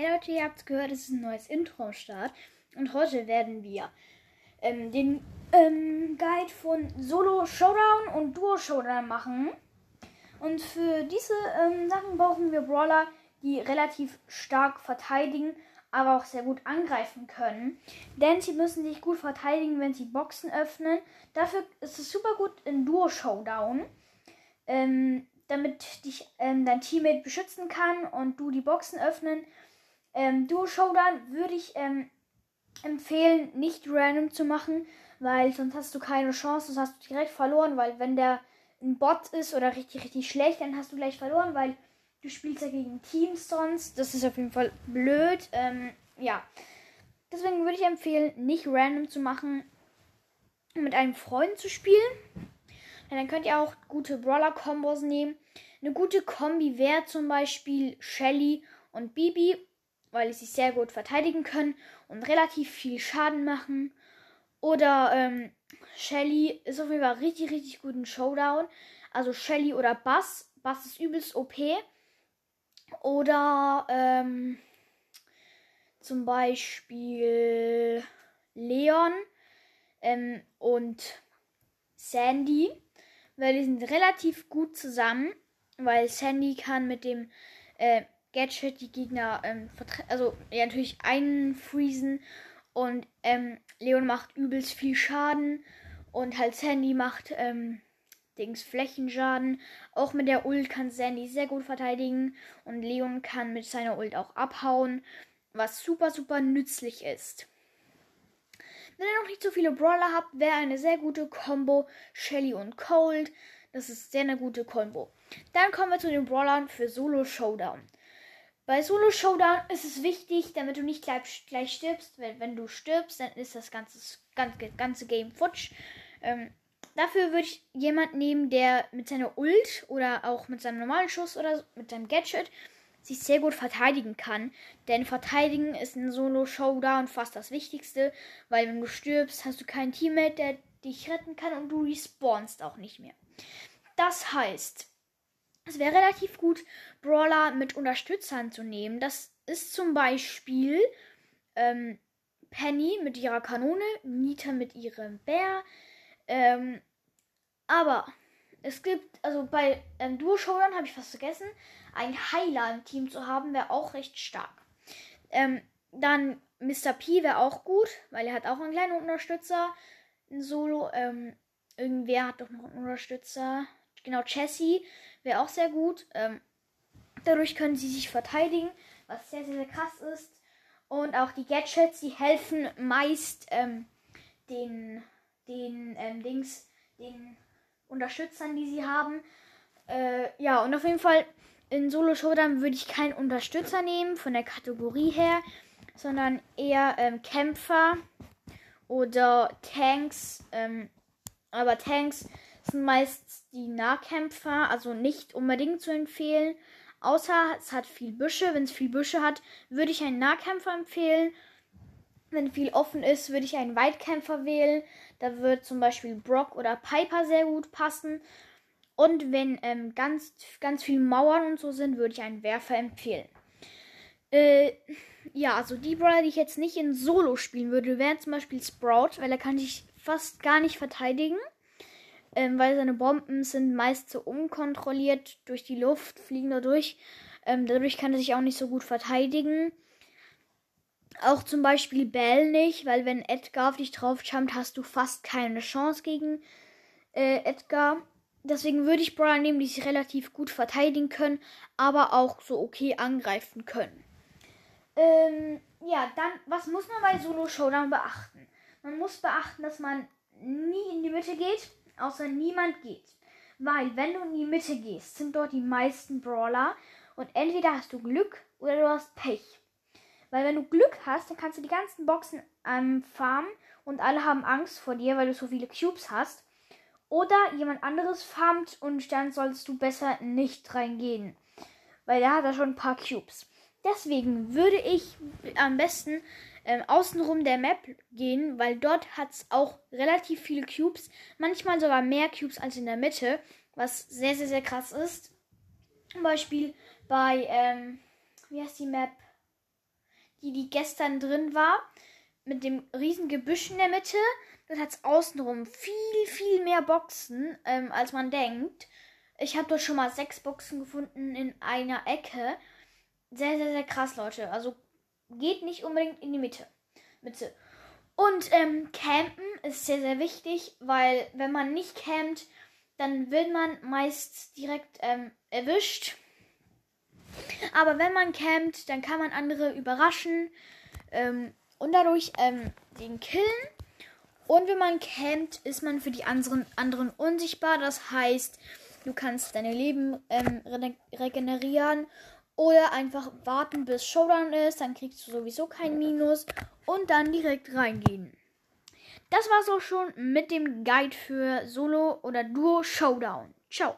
Ja, Leute, ihr habt gehört, es ist ein neues Intro am Start. Und heute werden wir ähm, den ähm, Guide von Solo Showdown und Duo Showdown machen. Und für diese ähm, Sachen brauchen wir Brawler, die relativ stark verteidigen, aber auch sehr gut angreifen können. Denn sie müssen sich gut verteidigen, wenn sie Boxen öffnen. Dafür ist es super gut in Duo Showdown. Ähm, damit dich ähm, dein Teammate beschützen kann und du die Boxen öffnen ähm, Duo Showdown würde ich ähm, empfehlen, nicht random zu machen, weil sonst hast du keine Chance, sonst hast du direkt verloren, weil wenn der ein Bot ist oder richtig, richtig schlecht, dann hast du gleich verloren, weil du spielst ja gegen Teams sonst. Das ist auf jeden Fall blöd. Ähm, ja. Deswegen würde ich empfehlen, nicht random zu machen, mit einem Freund zu spielen. Ja, dann könnt ihr auch gute Brawler-Kombos nehmen. Eine gute Kombi wäre zum Beispiel Shelly und Bibi weil sie sehr gut verteidigen können und relativ viel Schaden machen. Oder ähm, Shelly ist auf jeden Fall richtig, richtig gut in Showdown. Also Shelly oder Bass. Bass ist übelst OP. Oder ähm, zum Beispiel Leon ähm, und Sandy. Weil die sind relativ gut zusammen. Weil Sandy kann mit dem äh, Gadget die Gegner, ähm, also ja, natürlich einfriesen. Und ähm, Leon macht übelst viel Schaden. Und halt Sandy macht ähm, Dings Flächenschaden. Auch mit der Ult kann Sandy sehr gut verteidigen. Und Leon kann mit seiner Ult auch abhauen. Was super, super nützlich ist. Wenn ihr noch nicht so viele Brawler habt, wäre eine sehr gute Combo Shelly und Cold. Das ist sehr eine gute Combo. Dann kommen wir zu den Brawlern für Solo Showdown. Bei Solo Showdown ist es wichtig, damit du nicht gleich, gleich stirbst. Wenn, wenn du stirbst, dann ist das ganze, ganze, ganze Game futsch. Ähm, dafür würde ich jemanden nehmen, der mit seiner Ult oder auch mit seinem normalen Schuss oder mit seinem Gadget sich sehr gut verteidigen kann. Denn verteidigen ist in Solo Showdown fast das Wichtigste, weil wenn du stirbst, hast du keinen Teammate, der dich retten kann und du respawnst auch nicht mehr. Das heißt, es wäre relativ gut, Brawler mit Unterstützern zu nehmen. Das ist zum Beispiel ähm, Penny mit ihrer Kanone, Nita mit ihrem Bär. Ähm, aber es gibt, also bei ähm, Duo Showdown habe ich fast vergessen, einen Heiler im Team zu haben, wäre auch recht stark. Ähm, dann Mr. P wäre auch gut, weil er hat auch einen kleinen Unterstützer. Ein Solo. Ähm, irgendwer hat doch noch einen Unterstützer. Genau, Jessie wäre auch sehr gut. Ähm, dadurch können sie sich verteidigen, was sehr, sehr, sehr krass ist. Und auch die Gadgets, die helfen meist ähm, den, den ähm, Dings, den Unterstützern, die sie haben. Äh, ja, und auf jeden Fall in Solo Showdown würde ich keinen Unterstützer nehmen von der Kategorie her, sondern eher ähm, Kämpfer oder Tanks. Ähm, aber Tanks sind meist die Nahkämpfer, also nicht unbedingt zu empfehlen. Außer es hat viel Büsche. Wenn es viel Büsche hat, würde ich einen Nahkämpfer empfehlen. Wenn viel offen ist, würde ich einen Weitkämpfer wählen. Da wird zum Beispiel Brock oder Piper sehr gut passen. Und wenn ähm, ganz, ganz viele Mauern und so sind, würde ich einen Werfer empfehlen. Äh, ja, also die Brawler, die ich jetzt nicht in Solo spielen würde, wären zum Beispiel Sprout, weil er kann sich fast gar nicht verteidigen ähm, weil seine Bomben sind meist so unkontrolliert durch die Luft, fliegen dadurch. Ähm, dadurch kann er sich auch nicht so gut verteidigen. Auch zum Beispiel Bell nicht, weil wenn Edgar auf dich drauf jumpt, hast du fast keine Chance gegen äh, Edgar. Deswegen würde ich Brawler nehmen, die sich relativ gut verteidigen können, aber auch so okay angreifen können. Ähm, ja, dann, was muss man bei Solo Showdown beachten? Man muss beachten, dass man nie in die Mitte geht außer niemand geht. Weil, wenn du in die Mitte gehst, sind dort die meisten Brawler und entweder hast du Glück oder du hast Pech. Weil wenn du Glück hast, dann kannst du die ganzen Boxen ähm, farmen und alle haben Angst vor dir, weil du so viele Cubes hast. Oder jemand anderes farmt und dann solltest du besser nicht reingehen. Weil der hat da schon ein paar Cubes. Deswegen würde ich am besten ähm, außenrum der Map gehen, weil dort hat es auch relativ viele Cubes. Manchmal sogar mehr Cubes als in der Mitte, was sehr, sehr, sehr krass ist. Zum Beispiel bei, ähm, wie heißt die Map? die, die gestern drin war, mit dem riesen Gebüsch in der Mitte. Dort hat es außenrum viel, viel mehr Boxen, ähm, als man denkt. Ich habe dort schon mal sechs Boxen gefunden in einer Ecke. Sehr, sehr, sehr krass, Leute. Also geht nicht unbedingt in die Mitte. Mitte. Und ähm, campen ist sehr, sehr wichtig, weil wenn man nicht campt, dann wird man meist direkt ähm, erwischt. Aber wenn man campt, dann kann man andere überraschen ähm, und dadurch ähm, den killen. Und wenn man campt, ist man für die anderen, anderen unsichtbar. Das heißt, du kannst deine Leben ähm, re regenerieren oder einfach warten, bis Showdown ist. Dann kriegst du sowieso kein Minus und dann direkt reingehen. Das war's auch schon mit dem Guide für Solo oder Duo Showdown. Ciao.